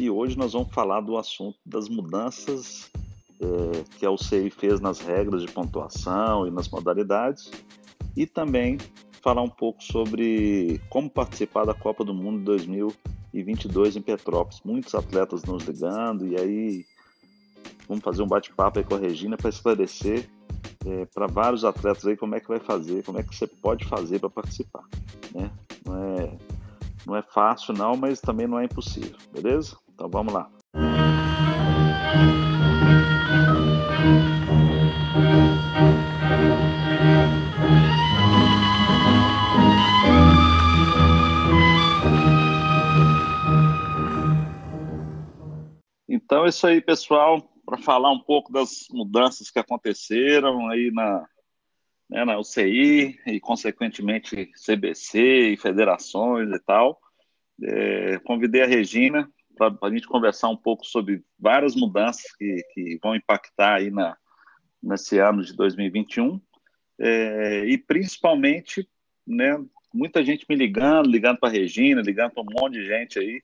E hoje nós vamos falar do assunto das mudanças é, que a UCI fez nas regras de pontuação e nas modalidades, e também falar um pouco sobre como participar da Copa do Mundo 2022 em Petrópolis. Muitos atletas nos ligando, e aí vamos fazer um bate-papo aí com a Regina para esclarecer é, para vários atletas aí como é que vai fazer, como é que você pode fazer para participar, né? Não é, não é fácil não, mas também não é impossível, beleza? Então vamos lá. Então é isso aí, pessoal para falar um pouco das mudanças que aconteceram aí na, né, na UCI e, consequentemente, CBC e federações e tal. É, convidei a Regina para a gente conversar um pouco sobre várias mudanças que, que vão impactar aí na, nesse ano de 2021 é, e principalmente, né, muita gente me ligando, ligando para a Regina, ligando para um monte de gente aí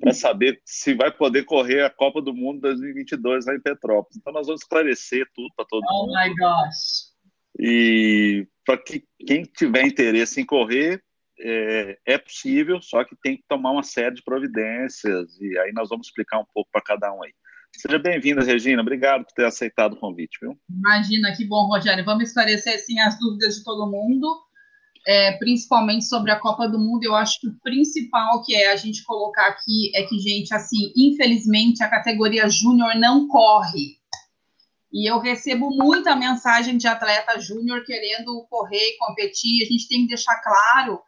para saber se vai poder correr a Copa do Mundo 2022 lá em Petrópolis. Então nós vamos esclarecer tudo para todo oh mundo. Oh my gosh! E para que quem tiver interesse em correr é, é, possível, só que tem que tomar uma série de providências e aí nós vamos explicar um pouco para cada um aí. Seja bem-vinda, Regina. Obrigado por ter aceitado o convite, viu? Imagina, que bom, Rogério. Vamos esclarecer sim as dúvidas de todo mundo é, principalmente sobre a Copa do Mundo, eu acho que o principal que é a gente colocar aqui é que, gente, assim, infelizmente a categoria júnior não corre. E eu recebo muita mensagem de atleta júnior querendo correr e competir. A gente tem que deixar claro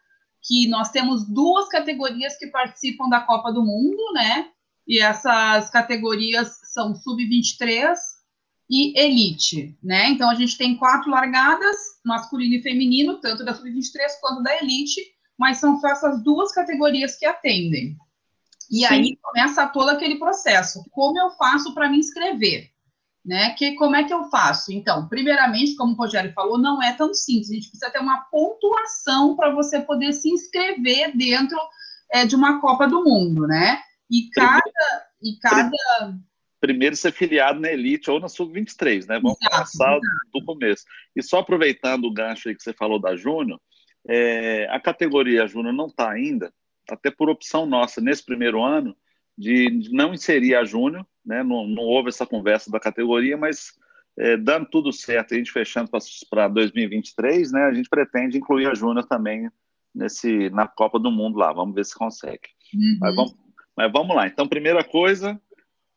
que nós temos duas categorias que participam da Copa do Mundo, né? E essas categorias são sub-23 e elite, né? Então a gente tem quatro largadas, masculino e feminino, tanto da sub-23 quanto da elite, mas são só essas duas categorias que atendem. E Sim. aí começa todo aquele processo. Como eu faço para me inscrever? Né? Que, como é que eu faço? Então, primeiramente, como o Rogério falou, não é tão simples. A gente precisa ter uma pontuação para você poder se inscrever dentro é, de uma Copa do Mundo, né? E cada, e cada primeiro ser filiado na Elite ou na Sub-23, né? Vamos exato, começar exato. do começo. E só aproveitando o gancho aí que você falou da Júnior, é, a categoria Júnior não está ainda, até por opção nossa, nesse primeiro ano, de, não inserir a Júnior, né? Não, não, houve essa conversa da categoria, mas é, dando tudo certo, a gente fechando para 2023, né? A gente pretende incluir a Júnior também nesse, na Copa do Mundo lá. Vamos ver se consegue. Uhum. Mas, vamos, mas vamos lá. Então, primeira coisa,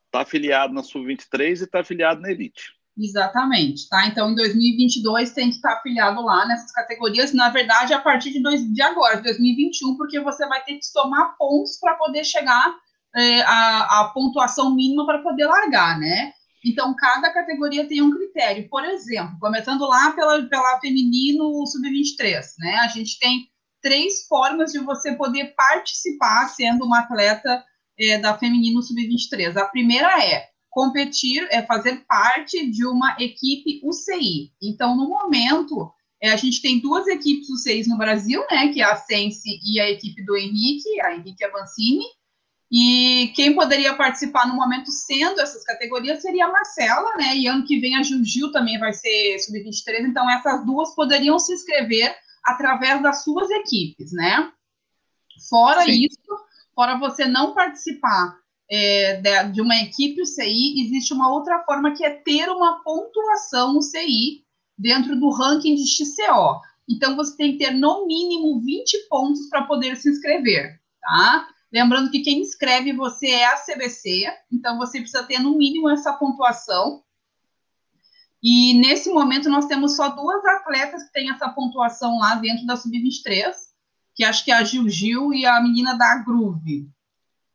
está afiliado na Sub-23 e está afiliado na Elite. Exatamente, tá? Então, em 2022 tem que estar afiliado lá nessas categorias. Na verdade, a partir de, dois, de agora, de 2021, porque você vai ter que somar pontos para poder chegar é, a, a pontuação mínima para poder largar, né? Então, cada categoria tem um critério. Por exemplo, começando lá pela, pela feminino sub-23, né? A gente tem três formas de você poder participar sendo uma atleta é, da Feminino Sub-23. A primeira é competir, é fazer parte de uma equipe UCI. Então, no momento, é, a gente tem duas equipes UCIs no Brasil, né, que é a Sense e a equipe do Henrique, a Henrique Avancini, e quem poderia participar no momento sendo essas categorias seria a Marcela, né? E ano que vem a Gil também vai ser sub-23, então essas duas poderiam se inscrever através das suas equipes, né? Fora Sim. isso, Fora você não participar é, de, de, uma equipe UCI, existe uma outra forma que é ter uma pontuação UCI dentro do ranking de XCO. Então, você tem que ter no mínimo 20 pontos para poder se inscrever, tá? Lembrando que quem inscreve você é a CBC, então você precisa ter no mínimo essa pontuação. E nesse momento nós temos só duas atletas que têm essa pontuação lá dentro da Sub-23, que acho que é a Gil Gil e a menina da Groove.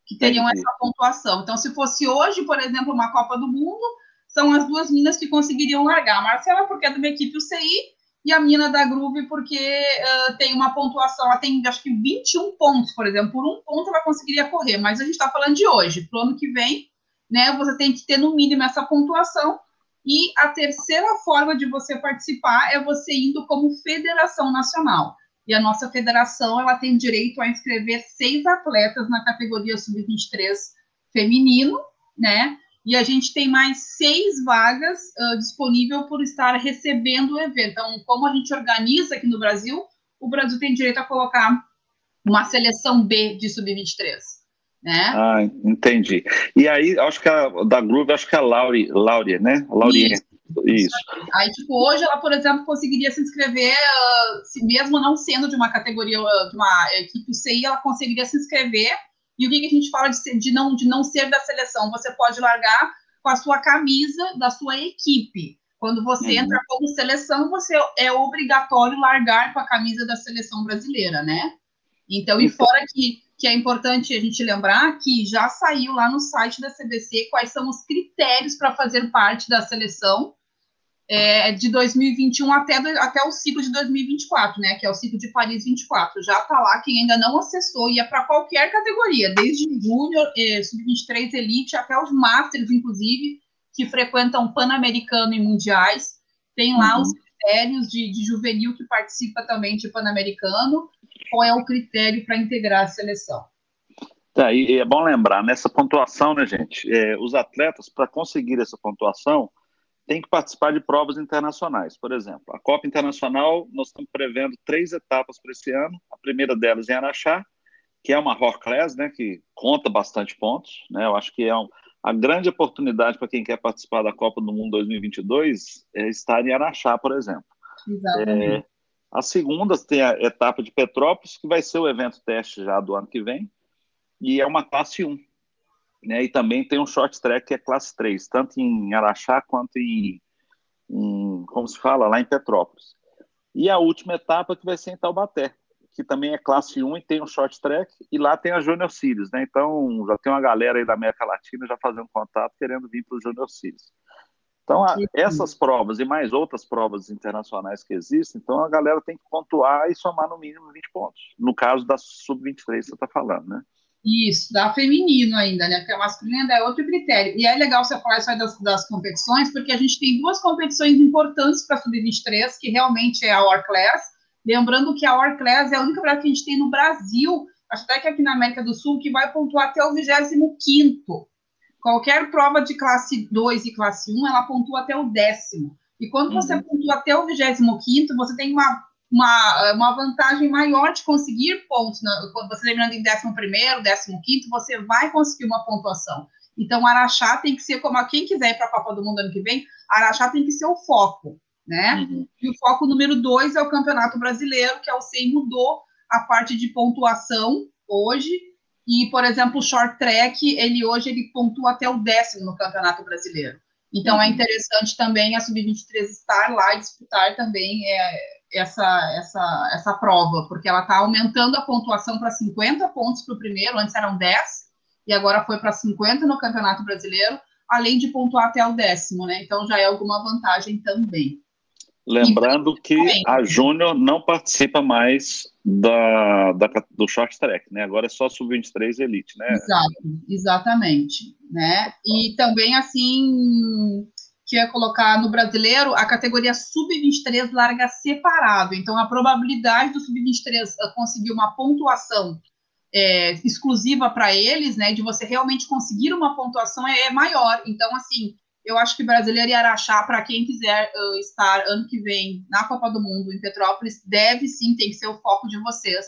que teriam essa pontuação. Então, se fosse hoje, por exemplo, uma Copa do Mundo, são as duas minas que conseguiriam largar. A Marcela, porque é de uma equipe UCI, e a mina da Groove, porque uh, tem uma pontuação, ela tem acho que 21 pontos, por exemplo. Por um ponto ela conseguiria correr, mas a gente está falando de hoje. Para o ano que vem, né, você tem que ter no mínimo essa pontuação. E a terceira forma de você participar é você indo como federação nacional. E a nossa federação ela tem direito a inscrever seis atletas na categoria sub-23 feminino, né? E a gente tem mais seis vagas uh, disponível por estar recebendo o evento. Então, como a gente organiza aqui no Brasil, o Brasil tem direito a colocar uma seleção B de sub-23. Né? Ah, entendi. E aí, acho que a da Groove, acho que é a Lauri, Lauri né? Lauri. Isso. Isso. Aí, tipo, hoje ela, por exemplo, conseguiria se inscrever, uh, se mesmo não sendo de uma categoria, de uma equipe CI, ela conseguiria se inscrever e o que, que a gente fala de, ser, de, não, de não ser da seleção? Você pode largar com a sua camisa da sua equipe. Quando você uhum. entra como seleção, você é obrigatório largar com a camisa da seleção brasileira, né? Então, e fora que, que é importante a gente lembrar que já saiu lá no site da CBC quais são os critérios para fazer parte da seleção é, de 2021 até, até o ciclo de 2024, né? Que é o ciclo de Paris 24. Já está lá, quem ainda não acessou, e é para qualquer categoria, desde Júnior, é, Sub-23 Elite, até os Masters, inclusive, que frequentam Pan-Americano e Mundiais. Tem lá uhum. os critérios de, de juvenil que participa também de Pan-Americano. Qual é o critério para integrar a seleção? Tá, e é bom lembrar, nessa pontuação, né, gente? É, os atletas, para conseguir essa pontuação, tem que participar de provas internacionais. Por exemplo, a Copa Internacional, nós estamos prevendo três etapas para esse ano. A primeira delas em Araxá, que é uma Rock Class, né, que conta bastante pontos. Né? Eu acho que é um, a grande oportunidade para quem quer participar da Copa do Mundo 2022 é estar em Araxá, por exemplo. Exatamente. É, a segunda tem a etapa de Petrópolis, que vai ser o evento teste já do ano que vem, e é uma classe 1. Né? E também tem um short track que é classe 3, tanto em Araxá quanto em, em, como se fala, lá em Petrópolis. E a última etapa que vai ser em Taubaté, que também é classe 1 e tem um short track, e lá tem a Junior Series, né? Então já tem uma galera aí da América Latina já fazendo contato, querendo vir para o Junior Series. Então, a, essas provas e mais outras provas internacionais que existem, então a galera tem que pontuar e somar no mínimo 20 pontos. No caso da Sub-23, você está falando, né? Isso, da feminino ainda, né? Porque a masculina ainda é outro critério. E é legal você falar isso aí das, das competições, porque a gente tem duas competições importantes para Sub-23, que realmente é a Or Class. Lembrando que a Or Class é a única prova que a gente tem no Brasil, acho até que aqui na América do Sul, que vai pontuar até o 25. Qualquer prova de classe 2 e classe 1, ela pontua até o décimo. E quando uhum. você pontua até o 25, você tem uma uma, uma vantagem maior de conseguir pontos. Né? Quando você terminando em 11 15 você vai conseguir uma pontuação. Então, Araxá tem que ser, como a quem quiser ir para a Copa do Mundo ano que vem, Araxá tem que ser o foco, né? Uhum. E o foco número dois é o Campeonato Brasileiro, que é o SEI mudou a parte de pontuação hoje. E, por exemplo, o short track, ele hoje ele pontua até o décimo no Campeonato Brasileiro. Então, é uhum. interessante também a Sub-23 estar lá e disputar também é, essa, essa, essa prova, porque ela está aumentando a pontuação para 50 pontos para o primeiro, antes eram 10, e agora foi para 50 no Campeonato Brasileiro, além de pontuar até o décimo, né? Então já é alguma vantagem também. Lembrando que a Júnior não participa mais da, da, do short track, né? Agora é só sub-23 elite, né? Exato, exatamente, né? E também assim ia colocar no brasileiro, a categoria sub-23 larga separado. Então, a probabilidade do sub-23 eh, conseguir uma pontuação é, exclusiva para eles, né, de você realmente conseguir uma pontuação é, é, maior. Então, assim, eu acho que brasileiro e Araxá, para quem quiser uh, estar ano que vem na Copa do Mundo em Petrópolis, deve sim, tem que ser o foco de vocês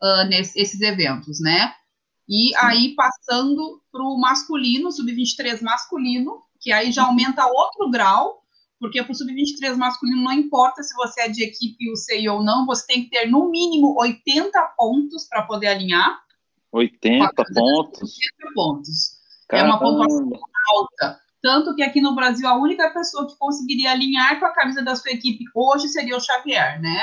uh, nesses eventos, né? E aí, passando para o masculino, sub-23 masculino, que aí já aumenta outro grau, porque para o sub-23 masculino não importa se você é de equipe UCI ou não, você tem que ter no mínimo 80 pontos para poder alinhar. 80 pontos? 80 pontos. Caramba. É uma pontuação alta. Tanto que aqui no Brasil, a única pessoa que conseguiria alinhar com a camisa da sua equipe hoje seria o Xavier, né?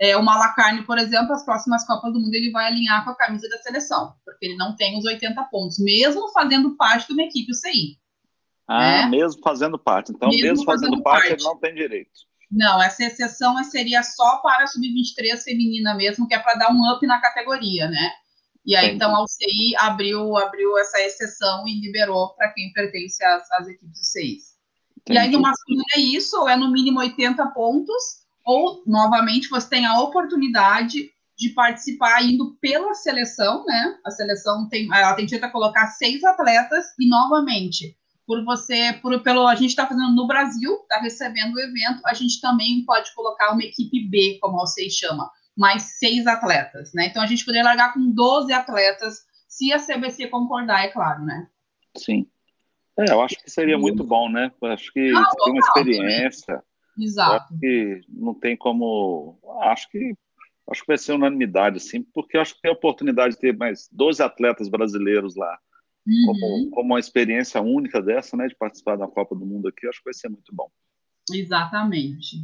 É, o Malacarne, por exemplo, as próximas Copas do Mundo ele vai alinhar com a camisa da seleção, porque ele não tem os 80 pontos, mesmo fazendo parte de uma equipe UCI. Ah, né? mesmo fazendo parte. Então, mesmo, mesmo fazendo, fazendo parte, parte, ele não tem direito. Não, essa exceção seria só para a sub-23 feminina mesmo, que é para dar um up na categoria, né? E aí, Entendi. então, a UCI abriu, abriu essa exceção e liberou para quem pertence às, às equipes UCIs. Entendi. E aí, no masculino é isso, ou é no mínimo 80 pontos, ou, novamente, você tem a oportunidade de participar indo pela seleção, né? A seleção tem, ela tem direito a colocar seis atletas e, novamente, por você, por, pelo a gente está fazendo no Brasil, está recebendo o evento, a gente também pode colocar uma equipe B, como vocês chama, mais seis atletas, né? Então a gente poderia largar com 12 atletas, se a CBC concordar, é claro, né? Sim. É, eu acho que seria muito bom, né? Eu acho que ah, tem uma experiência. Exato. Acho que não tem como. Acho que acho que vai ser unanimidade, assim, porque acho que tem a oportunidade de ter mais 12 atletas brasileiros lá. Uhum. Como, como uma experiência única dessa, né? De participar da Copa do Mundo aqui, acho que vai ser muito bom. Exatamente.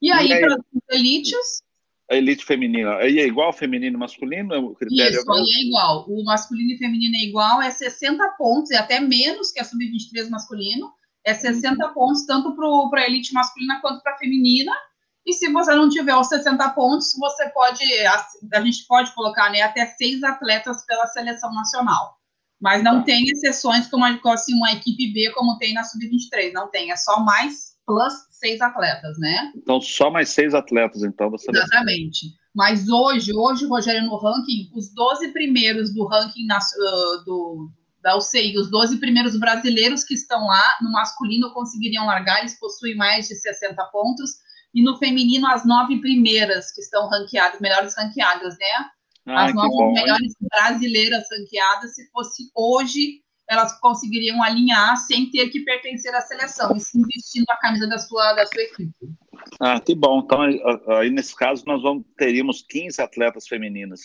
E aí, para os elites? A elite feminina. Aí é igual feminino e masculino? O critério Isso, é aí é igual. O masculino e feminino é igual, é 60 pontos, é até menos que a sub-23 masculino. É 60 uhum. pontos, tanto para a elite masculina quanto para a feminina. E se você não tiver os 60 pontos, você pode, a, a gente pode colocar né, até seis atletas pela seleção nacional. Mas não tem exceções como assim, uma equipe B, como tem na Sub-23. Não tem, é só mais plus seis atletas, né? Então, só mais seis atletas, então, seleção. Exatamente. Mas hoje, hoje, Rogério, no ranking, os 12 primeiros do ranking na, uh, do, da UCI, os 12 primeiros brasileiros que estão lá, no masculino conseguiriam largar, eles possuem mais de 60 pontos, e no feminino, as nove primeiras que estão ranqueadas, melhores ranqueadas, né? Ah, as nove bom, melhores hein? brasileiras ranqueadas, se fosse hoje, elas conseguiriam alinhar sem ter que pertencer à seleção, e sim vestindo a camisa da sua, da sua equipe. Ah, que bom. Então, aí nesse caso, nós vamos, teríamos 15 atletas femininas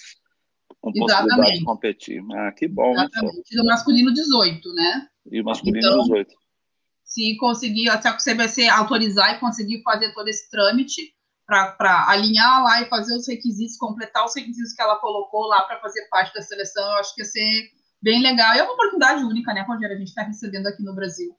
com Exatamente. possibilidade de competir. Ah, que bom. Exatamente. E o masculino 18, né? E o masculino então, 18. Se conseguir, se a CBC autorizar e conseguir fazer todo esse trâmite para alinhar lá e fazer os requisitos, completar os requisitos que ela colocou lá para fazer parte da seleção, eu acho que ia ser bem legal. E é uma oportunidade única, né, Rogério? A gente está recebendo aqui no Brasil.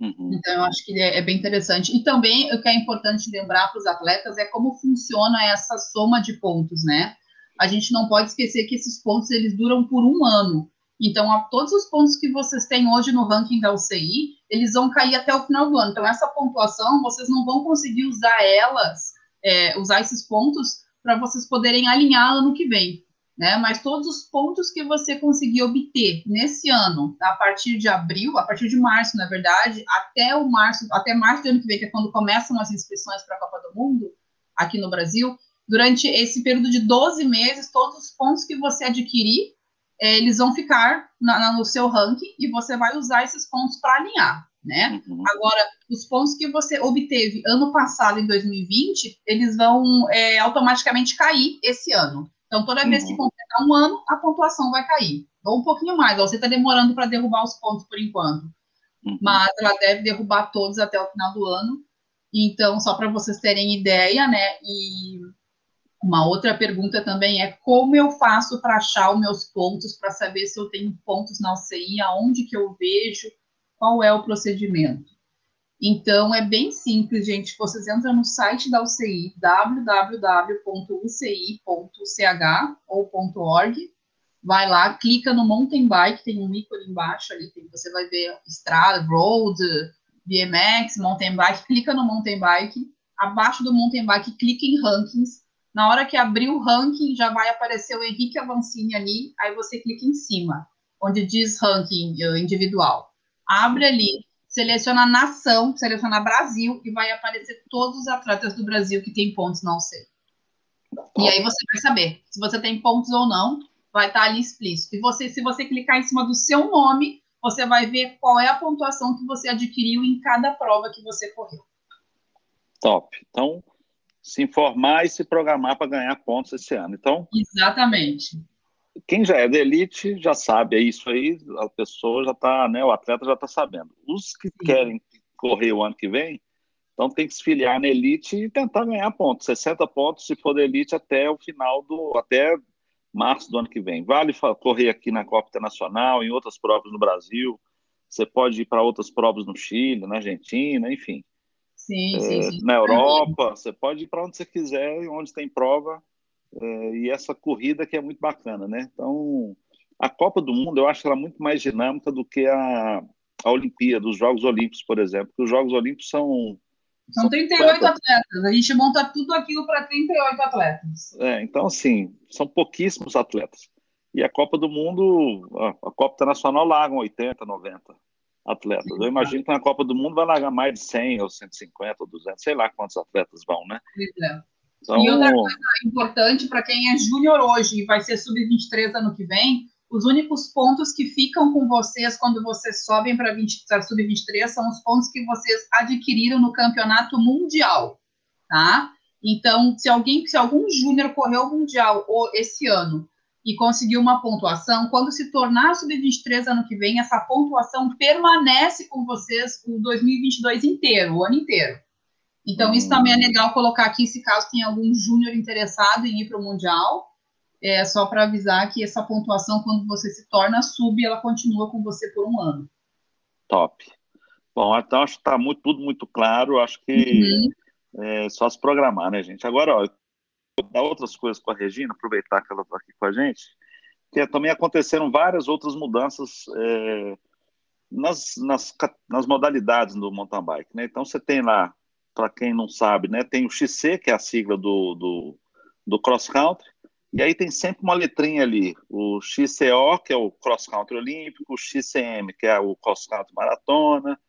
Uhum. Então, eu acho que é, é, bem interessante. E também o que é importante lembrar para os atletas é como funciona essa soma de pontos, né? A gente não pode esquecer que esses pontos eles duram por um ano. Então, a, todos os pontos que vocês têm hoje no ranking da UCI, eles vão cair até o final do ano. Então, essa pontuação, vocês não vão conseguir usar elas, é, usar esses pontos para vocês poderem alinhar ano que vem né? Mas todos os pontos que você conseguir obter nesse ano, a partir de abril, a partir de março, na verdade, até o março, até março do ano que vem, que é quando começam as inscrições para a Copa do Mundo aqui no Brasil, durante esse período de 12 meses, todos os pontos que você adquirir, é, eles vão ficar na, na, no seu ranking e você vai usar esses pontos para alinhar, né? Uhum. Agora, os pontos que você obteve ano passado, em 2020, eles vão é, automaticamente cair esse ano. Então, toda vez que uhum. completar um ano, a pontuação vai cair. Ou um pouquinho mais, você está demorando para derrubar os pontos por enquanto. Uhum. Mas ela deve derrubar todos até o final do ano. Então, só para vocês terem ideia, né? E uma outra pergunta também é como eu faço para achar os meus pontos, para saber se eu tenho pontos na UCI, aonde que eu vejo, qual é o procedimento. Então, é bem simples, gente. Vocês entram no site da UCI, www.uci.ch ou .org, vai lá, clica no mountain bike, tem um ícone embaixo ali, tem, você vai ver estrada, road, BMX, mountain bike, clica no mountain bike, abaixo do mountain bike, clica em rankings, na hora que abrir o ranking, já vai aparecer o Henrique Avancini ali, aí você clica em cima, onde diz ranking eh, individual. Abre ali, seleciona nação, seleciona Brasil e vai aparecer todos os atletas do Brasil que tem pontos não sei. E aí você vai saber se você tem pontos ou não, vai estar ali explícito. E você, se você clicar em cima do seu nome, você vai ver qual é a pontuação que você adquiriu em cada prova que você correu. Top. Então, se informar e se programar para ganhar pontos esse ano. Então, exatamente quem já é da elite já sabe, é isso aí, a pessoa já está, né, o atleta já está sabendo. Os que querem correr o ano que vem, Então tem que se filiar na elite e tentar ganhar pontos, 60 pontos se for da elite até o final do até março do ano que vem. Vale correr aqui na Copa Internacional, em outras provas no Brasil. Você pode ir para outras provas no Chile, na Argentina, enfim. Sim, é, sim, sim. Na Europa, você pode ir para onde você quiser, onde tem prova. É, e essa corrida que é muito bacana, né? Então, a Copa do Mundo, eu acho ela muito mais dinâmica do que a, a Olimpíada, os Jogos Olímpicos, por exemplo. Porque os Jogos Olímpicos são são 38 atletas. A gente monta tudo aquilo para 38 atletas. É, então, assim, são pouquíssimos atletas. E a Copa do Mundo, a, Copa Internacional largam 80, 90 atletas. Eu imagino que na Copa do Mundo vai largar mais de 100 ou 150 ou 200, sei lá quantos atletas vão, né? É. Então... E outra coisa importante para quem é júnior hoje e vai ser sub-23 ano que vem, os únicos pontos que ficam com vocês quando vocês sobem para sub-23 são os pontos que vocês adquiriram no campeonato mundial, tá? Então, se alguém, se algum júnior correu o mundial esse ano e conseguiu uma pontuação, quando se tornar sub-23 ano que vem, essa pontuação permanece com vocês o 2022 inteiro, o ano inteiro. Então, isso também é legal colocar aqui, se caso tem algum júnior interessado em ir para o mundial, é só para avisar que essa pontuação, quando você se torna sub, ela continua com você por um ano. Top. Bom, então acho que está muito, tudo muito claro. Acho que uhum. é só se programar, né, gente? Agora, ó, vou dar outras coisas com a Regina, aproveitar que ela está aqui com a gente, que também aconteceram várias outras mudanças é, nas, nas, nas modalidades do mountain bike, né? Então você tem lá, para quem não sabe, né, tem o XC, que é a sigla do, do, do cross country, e aí tem sempre uma letrinha ali, o XCO, que é o Cross Country Olímpico, o XCM, que é o Cross Country Maratona,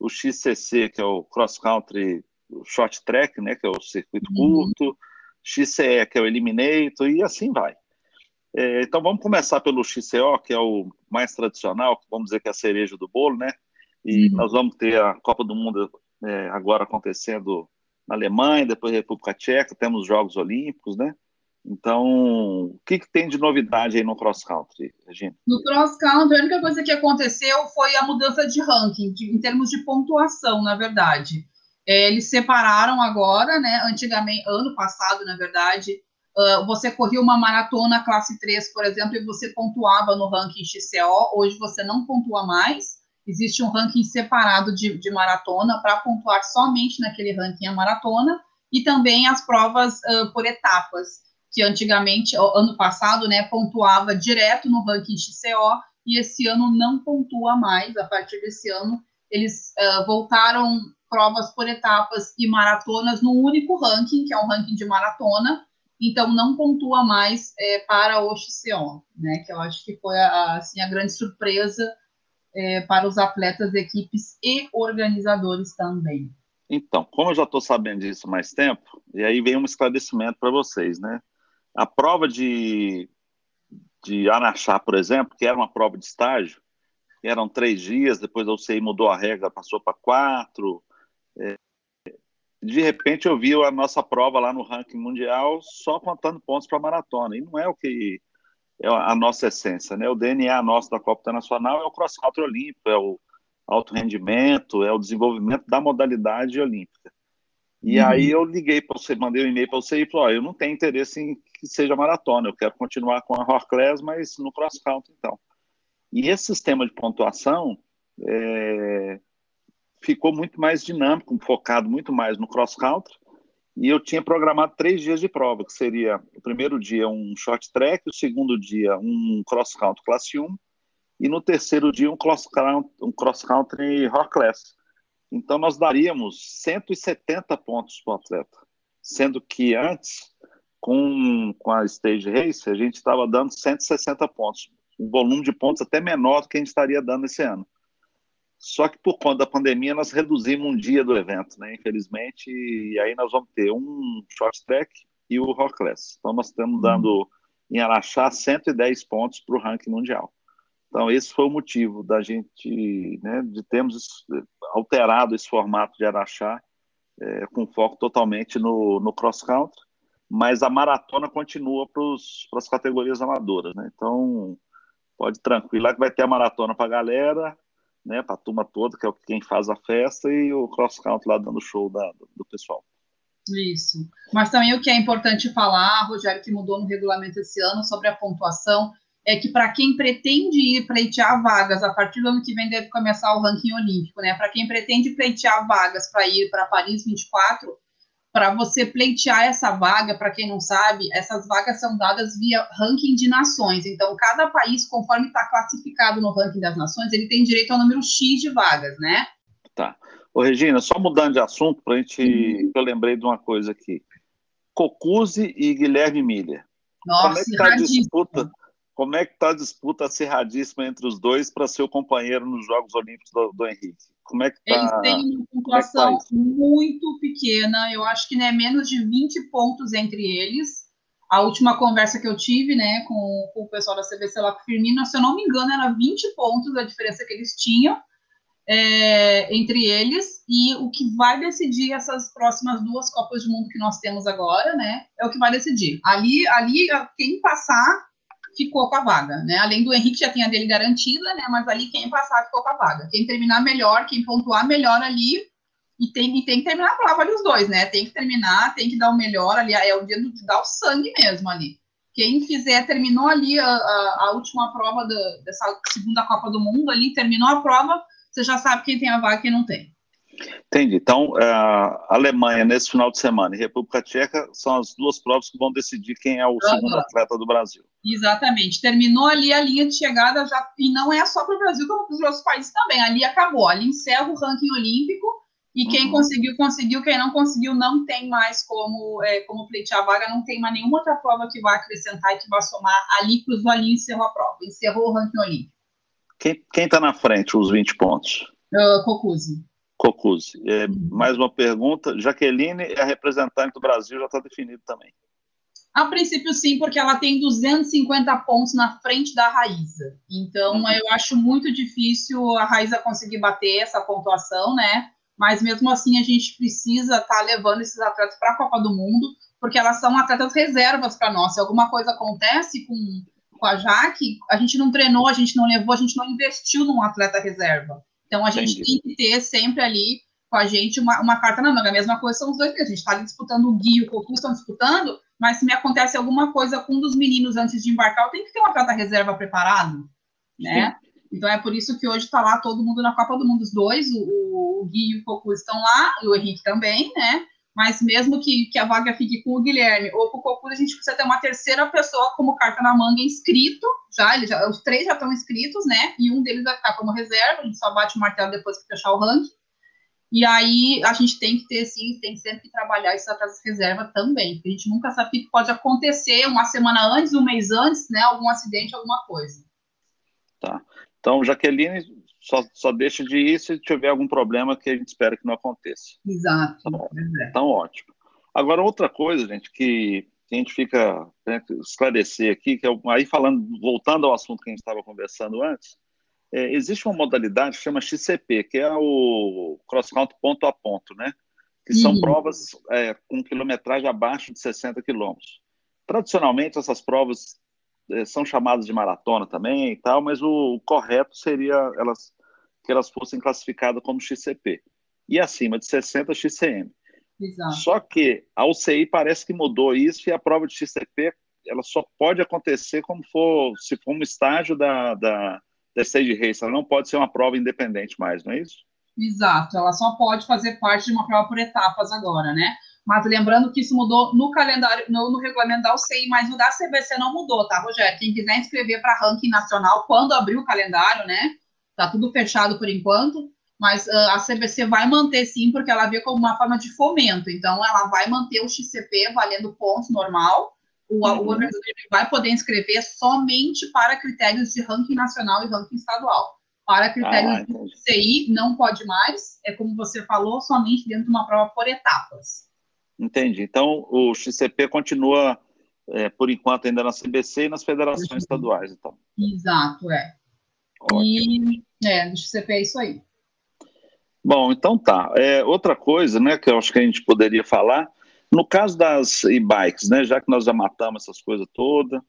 o XCC, que é o Cross Country Short Track, né, que é o circuito uhum. curto, XCE, que é o Eliminator, e assim vai. É, então vamos começar pelo XCO, que é o mais tradicional, vamos dizer que é a cereja do bolo, né? E uhum. nós vamos ter a Copa do Mundo é, agora acontecendo na Alemanha, depois República Tcheca, temos os Jogos Olímpicos, né? Então, o que, que, tem de novidade aí no cross country, Regina? No cross country, a única coisa que aconteceu foi a mudança de ranking, de, em termos de pontuação, na verdade. É, eles separaram agora, né? Antigamente, ano passado, na verdade, uh, você corria uma maratona classe 3, por exemplo, e você pontuava no ranking XCO. Hoje você não pontua mais. Existe um ranking separado de, de maratona para pontuar somente naquele ranking a maratona e também as provas uh, por etapas que antigamente, ano passado, né, pontuava direto no ranking XCO, e esse ano não pontua mais. A partir desse ano, eles uh, voltaram provas por etapas e maratonas no único ranking, que é o ranking de maratona, então não pontua mais é, para o XCO, né, que eu acho que foi a, assim, a grande surpresa é, para os atletas, equipes e organizadores também. Então, como eu já estou sabendo disso mais tempo, e aí vem um esclarecimento para vocês, né? A prova de, de Araxá, por exemplo, que era uma prova de estágio, eram três dias, depois a UCI mudou a regra, passou para quatro. É, de repente eu vi a nossa prova lá no ranking mundial só contando pontos para maratona, e não é o que é a nossa essência, né? O DNA nosso da Copa Internacional é o cross country olímpico, é o alto rendimento, é o desenvolvimento da modalidade olímpica. E uhum. aí eu liguei para você, mandei um e-mail para você e falou: oh, eu não tenho interesse em que seja maratona, eu quero continuar com a Horclass, mas no cross country então. E esse sistema de pontuação é, ficou muito mais dinâmico, focado muito mais no cross country. E eu tinha programado três dias de prova, que seria o primeiro dia um short track, o segundo dia um cross country classe 1 e no terceiro dia um cross country, um cross country class. Então, nós daríamos 170 pontos para o atleta, sendo que antes, com, com a Stage Race, a gente estava dando 160 pontos, um volume de pontos até menor do que a gente estaria dando esse ano. Só que por conta da pandemia, nós reduzimos um dia do evento, né? Infelizmente, e aí nós vamos ter um short track e o Rock Class. Então, nós estamos dando em Araxá 110 pontos para o ranking mundial. Então, esse foi o motivo da gente, né, de termos alterado esse formato de Araxá, é, com foco totalmente no, no cross-country, mas a maratona continua para as categorias amadoras. Né? Então, pode tranquilo, lá que vai ter a maratona para a galera, né, para a turma toda, que é quem faz a festa, e o cross country lá dando show da, do pessoal. Isso. Mas também o que é importante falar, Rogério, que mudou no regulamento esse ano sobre a pontuação, é que para quem pretende ir pleitear vagas, a partir do ano que vem deve começar o ranking olímpico, né? Para quem pretende pleitear vagas para ir para Paris 24, para você pleitear essa vaga, para quem não sabe, essas vagas são dadas via ranking de nações. Então, cada país, conforme está classificado no ranking das nações, ele tem direito ao número X de vagas, né? Tá. Ô, Regina, só mudando de assunto, para a gente. Uhum. Eu lembrei de uma coisa aqui. Cocuzzi e Guilherme Miller. Nossa, como é que está a disputa? Como é que está a disputa acirradíssima entre os dois para ser o companheiro nos Jogos Olímpicos do, do Henrique? Como é que tá? Eles têm uma é pontuação é tá muito pequena, eu acho que é né, menos de 20 pontos entre eles. A última conversa que eu tive né, com, com o pessoal da CBC lá com o Firmino, se eu não me engano, era 20 pontos a diferença que eles tinham é, entre eles. E o que vai decidir essas próximas duas Copas do Mundo que nós temos agora, né? É o que vai decidir. Ali, ali quem passar ficou com a vaga, né? Além do Henrique já tinha dele garantida, né? Mas ali quem passar ficou com a vaga. Quem terminar melhor, quem pontuar melhor ali, e tem, e tem que terminar a prova ali os dois, né? Tem que terminar, tem que dar o melhor ali, é o dia de dar o sangue mesmo ali. Quem fizer, terminou ali a, a, a última prova da, dessa segunda Copa do Mundo ali, terminou a prova, você já sabe quem tem a vaga e quem não tem. Entendi. Então, é, a Alemanha, nesse final de semana, e República Tcheca são as duas provas que vão decidir quem é o segundo atleta do Brasil. Exatamente. Terminou ali a linha de chegada, já, e não é só para o Brasil, como para os outros países também. Ali acabou. Ali encerra o ranking olímpico, e quem uhum. conseguiu, conseguiu. Quem não conseguiu, não tem mais como, é, como pleitear a vaga, não tem mais nenhuma outra prova que vai acrescentar e que vai somar ali, cruzou ali e encerrou a prova. Encerrou o ranking olímpico. Quem está na frente, os 20 pontos? Uh, Cocuzzi. Cocuzzi. É, uhum. Mais uma pergunta. Jaqueline é a representante do Brasil, já está definido também. A princípio, sim, porque ela tem 250 pontos na frente da Raíza. Então, uhum. eu acho muito difícil a Raíza conseguir bater essa pontuação, né? Mas mesmo assim, a gente precisa estar tá levando esses atletas para a Copa do Mundo, porque elas são atletas reservas para nós. Se alguma coisa acontece com, com a Jaque, a gente não treinou, a gente não levou, a gente não investiu num atleta reserva. Então a gente Entendi. tem que ter sempre ali com a gente uma, uma carta na manga. A mesma coisa são os dois, a gente está disputando o Gui e o Cocu estão disputando, mas se me acontece alguma coisa com um dos meninos antes de embarcar, eu tenho que ter uma carta reserva preparado, né? Sim. Então é por isso que hoje está lá todo mundo na Copa do Mundo, os dois, o, o Gui e o Cocu estão lá, e o Henrique também, né? Mas mesmo que, que a vaga fique com o Guilherme ou com o Cocu, a gente precisa ter uma terceira pessoa como carta na manga inscrito, já, ele já os três já estão inscritos, né? E um deles vai ficar como reserva, a gente só bate o martelo depois que fechar o ranking. E aí a gente tem que ter, sim, tem sempre que trabalhar isso atrás de reserva também, porque a gente nunca sabe o que pode acontecer uma semana antes, um mês antes, né? Algum acidente, alguma coisa. Tá. Então, Jaqueline, só, só deixa de ir se tiver algum problema que a gente espera que não aconteça. Exato. Então, é. então ótimo. Agora, outra coisa, gente, que, que a gente fica né, esclarecer aqui, que é, aí falando, voltando ao assunto que a gente estava conversando antes, é, existe uma modalidade que chama XCP, que é o cross country ponto a ponto, né? Que são uhum. provas é, com quilometragem abaixo de 60 quilômetros. Tradicionalmente, essas provas é, são chamadas de maratona também e tal, mas o, o correto seria elas que elas fossem classificadas como XCP e acima de 60 XCM. Exato. Só que a UCI parece que mudou isso e a prova de XCP ela só pode acontecer como for se for um estágio da, da, da Stage Race, ela não pode ser uma prova independente mais, não é isso? Exato, ela só pode fazer parte de uma prova por etapas agora, né? Mas lembrando que isso mudou no calendário, no, no regulamento da UCI, mas o da CBC não mudou, tá, Rogério? Quem quiser inscrever para ranking nacional, quando abrir o calendário, né? Tá tudo fechado por enquanto, mas uh, a CBC vai manter sim, porque ela vê como uma forma de fomento. Então, ela vai manter o XCP valendo pontos normal. O, uhum. o organizador vai poder inscrever somente para critérios de ranking nacional e ranking estadual. Para critérios ah, de CI, não pode mais. É como você falou, somente dentro de uma prova por etapas. Entendi. Então, o XCP continua, é, por enquanto, ainda na CBC e nas federações uhum. estaduais, então. Exato, é. Ótimo. E, é, no XCP é isso aí. Bom, então tá. É, outra coisa, né, que eu acho que a gente poderia falar, no caso das e-bikes, né, já que nós já matamos essas coisas todas,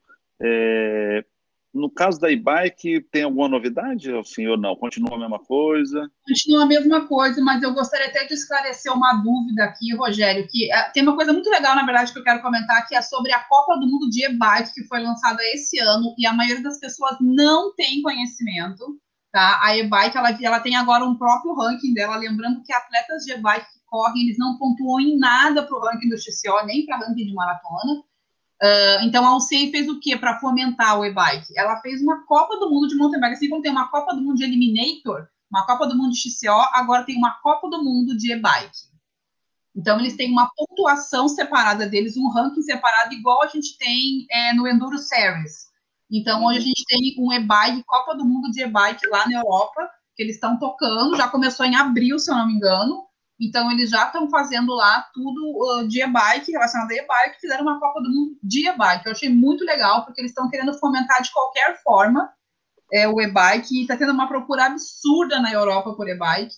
é, no caso da e-bike, tem alguma novidade, assim, ou não? Continua a mesma coisa? Continua a mesma coisa, mas eu gostaria até de esclarecer uma dúvida aqui, Rogério, que é, tem uma coisa muito legal, na verdade, que eu quero comentar, que é sobre a Copa do Mundo de e-bike, que foi lançada esse ano, e a maioria das pessoas não tem conhecimento, tá? A e-bike, ela, ela tem agora um próprio ranking dela, lembrando que atletas de e-bike que correm, eles não pontuam em nada para o ranking do XCO, nem para ranking de maratona, Uh, então a UCI fez o que para fomentar o e-bike? Ela fez uma Copa do Mundo de mountain bike, assim como tem uma Copa do Mundo de Eliminator, uma Copa do Mundo de XCO, agora tem uma Copa do Mundo de e-bike. Então eles têm uma pontuação separada deles, um ranking separado, igual a gente tem é, no Enduro Series. Então hoje a gente tem um e-bike, Copa do Mundo de e-bike lá na Europa, que eles estão tocando, já começou em abril, se eu não me engano. Então, eles já estão fazendo lá tudo uh, de e-bike, relacionado a e-bike, fizeram uma Copa do Mundo de e-bike. Eu achei muito legal, porque eles estão querendo fomentar de qualquer forma é, o e-bike, e está tendo uma procura absurda na Europa por e-bike.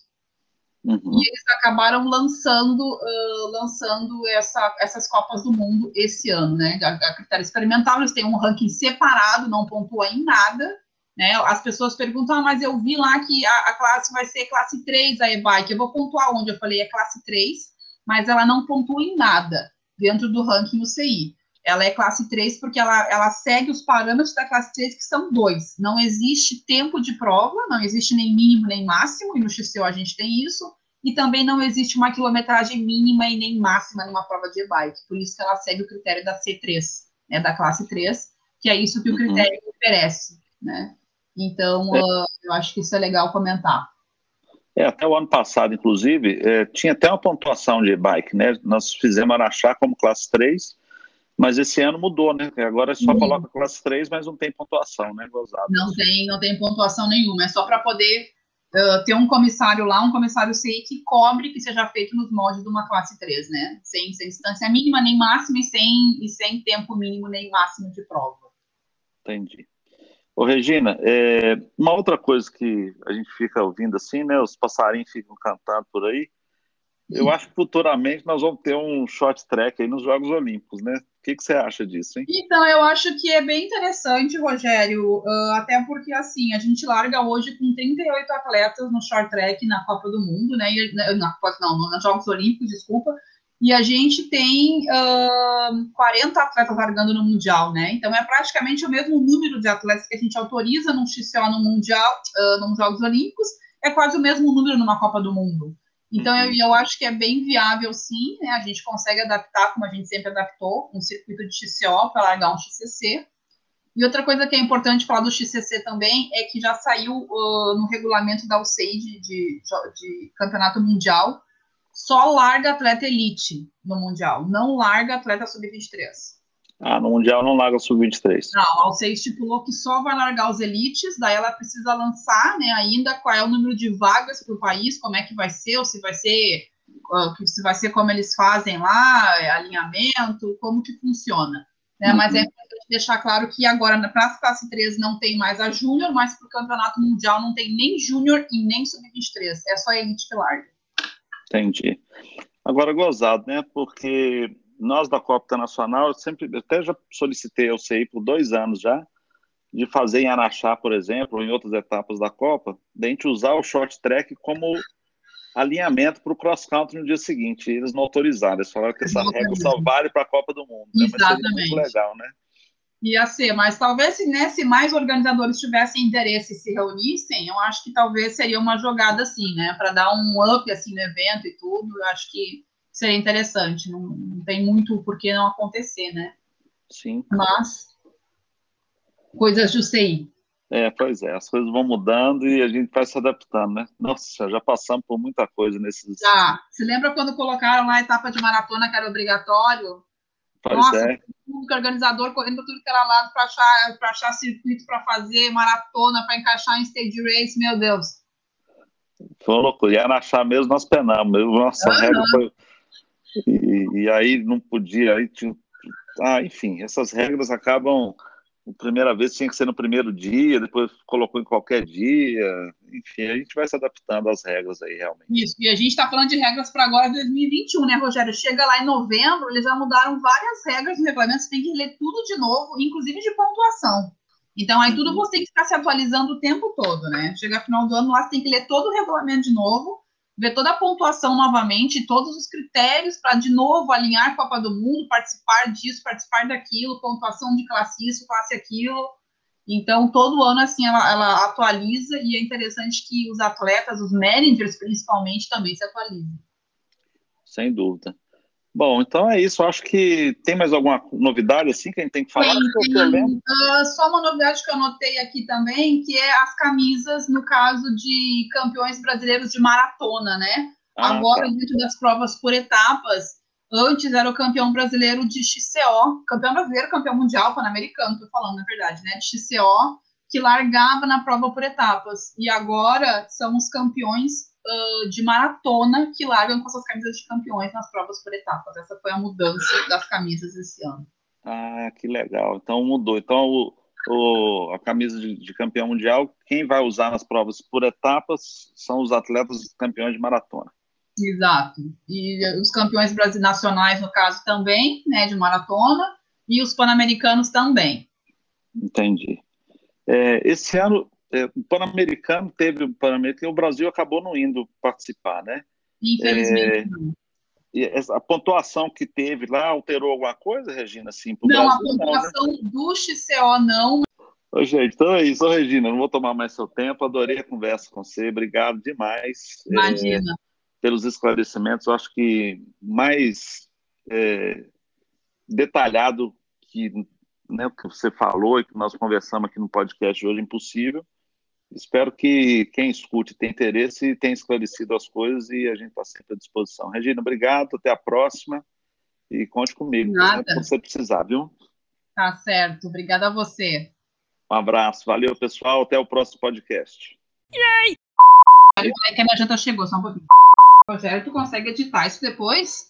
Uhum. E eles acabaram lançando, uh, lançando essa, essas Copas do Mundo esse ano, né? A, a critério experimental, eles têm um ranking separado, não pontua em nada, né? As pessoas perguntam, ah, mas eu vi lá que a, a classe vai ser classe 3, a e-bike. Eu vou pontuar onde? Eu falei, é classe 3, mas ela não pontua em nada dentro do ranking UCI. Ela é classe 3 porque ela, ela segue os parâmetros da classe 3, que são dois. Não existe tempo de prova, não existe nem mínimo nem máximo, e no XCO a gente tem isso, e também não existe uma quilometragem mínima e nem máxima numa prova de e-bike. Por isso que ela segue o critério da C3, né, da classe 3, que é isso que o uhum. critério uhum. oferece, né? Então, é. uh, eu acho que isso é legal comentar. É, até o ano passado, inclusive, é, tinha até uma pontuação de bike, né? Nós fizemos Araxá como classe 3, mas esse ano mudou, né? Agora só uhum. coloca classe 3, mas não tem pontuação, né? Gozado. Não tem, não tem pontuação nenhuma, é só para poder uh, ter um comissário lá, um comissário CI que cobre que seja feito nos moldes de uma classe 3, né? Sem, sem distância mínima nem máxima e sem, e sem tempo mínimo nem máximo de prova. Entendi. Ô, Regina, é, uma outra coisa que a gente fica ouvindo assim, né? Os passarinhos ficam cantando por aí. Eu acho que futuramente nós vamos ter um short track aí nos Jogos Olímpicos, né? O que, que você acha disso, hein? Então, eu acho que é bem interessante, Rogério, uh, até porque, assim, a gente larga hoje com 38 atletas no short track na Copa do Mundo, né? E, na, não, nos Jogos Olímpicos, desculpa e a gente tem uh, 40 atletas largando no Mundial, né? Então é praticamente o mesmo número de atletas que a gente autoriza num XCO no Mundial, uh, nos Jogos Olímpicos, é quase o mesmo número numa Copa do Mundo. Então eu, eu acho que é bem viável, sim, né? A gente consegue adaptar, como a gente sempre adaptou, um circuito de XCO para largar um XCC. E outra coisa que é importante falar do XCC também é que já saiu uh, no regulamento da UCI de, de, de campeonato mundial só larga atleta elite no Mundial, não larga atleta sub-23. Ah, no Mundial não larga sub-23. Não, a Alcei estipulou que só vai largar os elites, daí ela precisa lançar né, ainda qual é o número de vagas para o país, como é que vai ser, ou se vai ser, uh, se vai ser como eles fazem lá, é, alinhamento, como que funciona. Né? Uhum. Mas é importante deixar claro que agora para a classe 3 não tem mais a Júnior, mas para o campeonato mundial não tem nem Júnior e nem sub-23, é só a elite que larga. Entendi. Agora, gozado, né? Porque nós da Copa Internacional, eu sempre, eu até já solicitei ao CI por dois anos já, de fazer em Araxá, por exemplo, ou em outras etapas da Copa, de a gente usar o short track como alinhamento para o cross country no dia seguinte. Eles não autorizaram, eles falaram que essa regra só vale para a Copa do Mundo. Né? Exatamente. muito legal, né? Ia ser, mas talvez se, né, se mais organizadores tivessem interesse e se reunissem, eu acho que talvez seria uma jogada assim, né? Para dar um up assim no evento e tudo, eu acho que seria interessante. Não, não tem muito por que não acontecer, né? Sim. Mas coisas do CI. É, pois é, as coisas vão mudando e a gente vai se adaptando, né? Nossa, já passamos por muita coisa nesses. Já. Se lembra quando colocaram lá a etapa de maratona que era obrigatório? Pois Nossa, é. público organizador correndo para tudo que era lado para achar, achar circuito para fazer, maratona, para encaixar em stage race, meu Deus. Foi loucura. E achar mesmo, nós penamos. Nossa, uhum. regra foi. E, e, aí não podia. Aí tinha... ah, enfim, essas regras acabam primeira vez tinha que ser no primeiro dia, depois colocou em qualquer dia. Enfim, a gente vai se adaptando às regras aí, realmente. Isso, e a gente está falando de regras para agora 2021, né, Rogério? Chega lá em novembro, eles já mudaram várias regras no regulamento, você tem que ler tudo de novo, inclusive de pontuação. Então, aí tudo você tem que ficar se atualizando o tempo todo, né? Chega final do ano lá, você tem que ler todo o regulamento de novo, ver toda a pontuação novamente, todos os critérios para, de novo, alinhar Copa do Mundo, participar disso, participar daquilo, pontuação de classe isso, classe aquilo. Então, todo ano, assim, ela, ela atualiza e é interessante que os atletas, os managers, principalmente, também se atualizem. Sem dúvida. Bom, então é isso. Acho que tem mais alguma novidade assim que a gente tem que falar? Tem, uh, só uma novidade que eu anotei aqui também, que é as camisas, no caso de campeões brasileiros de maratona, né? Ah, Agora, tá. dentro das provas por etapas, antes era o campeão brasileiro de XCO, campeão brasileiro, campeão mundial, pan-americano, tô falando, na verdade, né? De XCO, que largava na prova por etapas. E agora são os campeões uh, de maratona que largam com suas camisas de campeões nas provas por etapas. Essa foi a mudança das camisas esse ano. Ah, que legal. Então mudou. Então o, o, a camisa de, de, campeão mundial, quem vai usar nas provas por etapas são os atletas campeões de maratona. Exato. E os campeões brasileiros nacionais, no caso, também, né, de maratona, e os pan-americanos também. Entendi. É, esse ano é, o Pan-Americano teve o Pan-Americano e o Brasil acabou não indo participar, né? Infelizmente. É, a pontuação que teve lá alterou alguma coisa, Regina? Assim, não, Brasil, a pontuação não, né? do XCO não. Ô, gente, então é isso, Ô, Regina. Não vou tomar mais seu tempo. Adorei a conversa com você. Obrigado demais. Imagina. É, pelos esclarecimentos. Eu acho que mais é, detalhado que né, o que você falou e que nós conversamos aqui no podcast hoje, impossível. Espero que quem escute tenha interesse e tenha esclarecido as coisas e a gente está sempre à disposição. Regina, obrigado, até a próxima e conte comigo Nada. se você precisar, viu? Tá certo, obrigada a você. Um abraço, valeu pessoal, até o próximo podcast. Yay! Olha que a minha janta chegou, só um pouquinho. Rogério, tu consegue editar isso depois?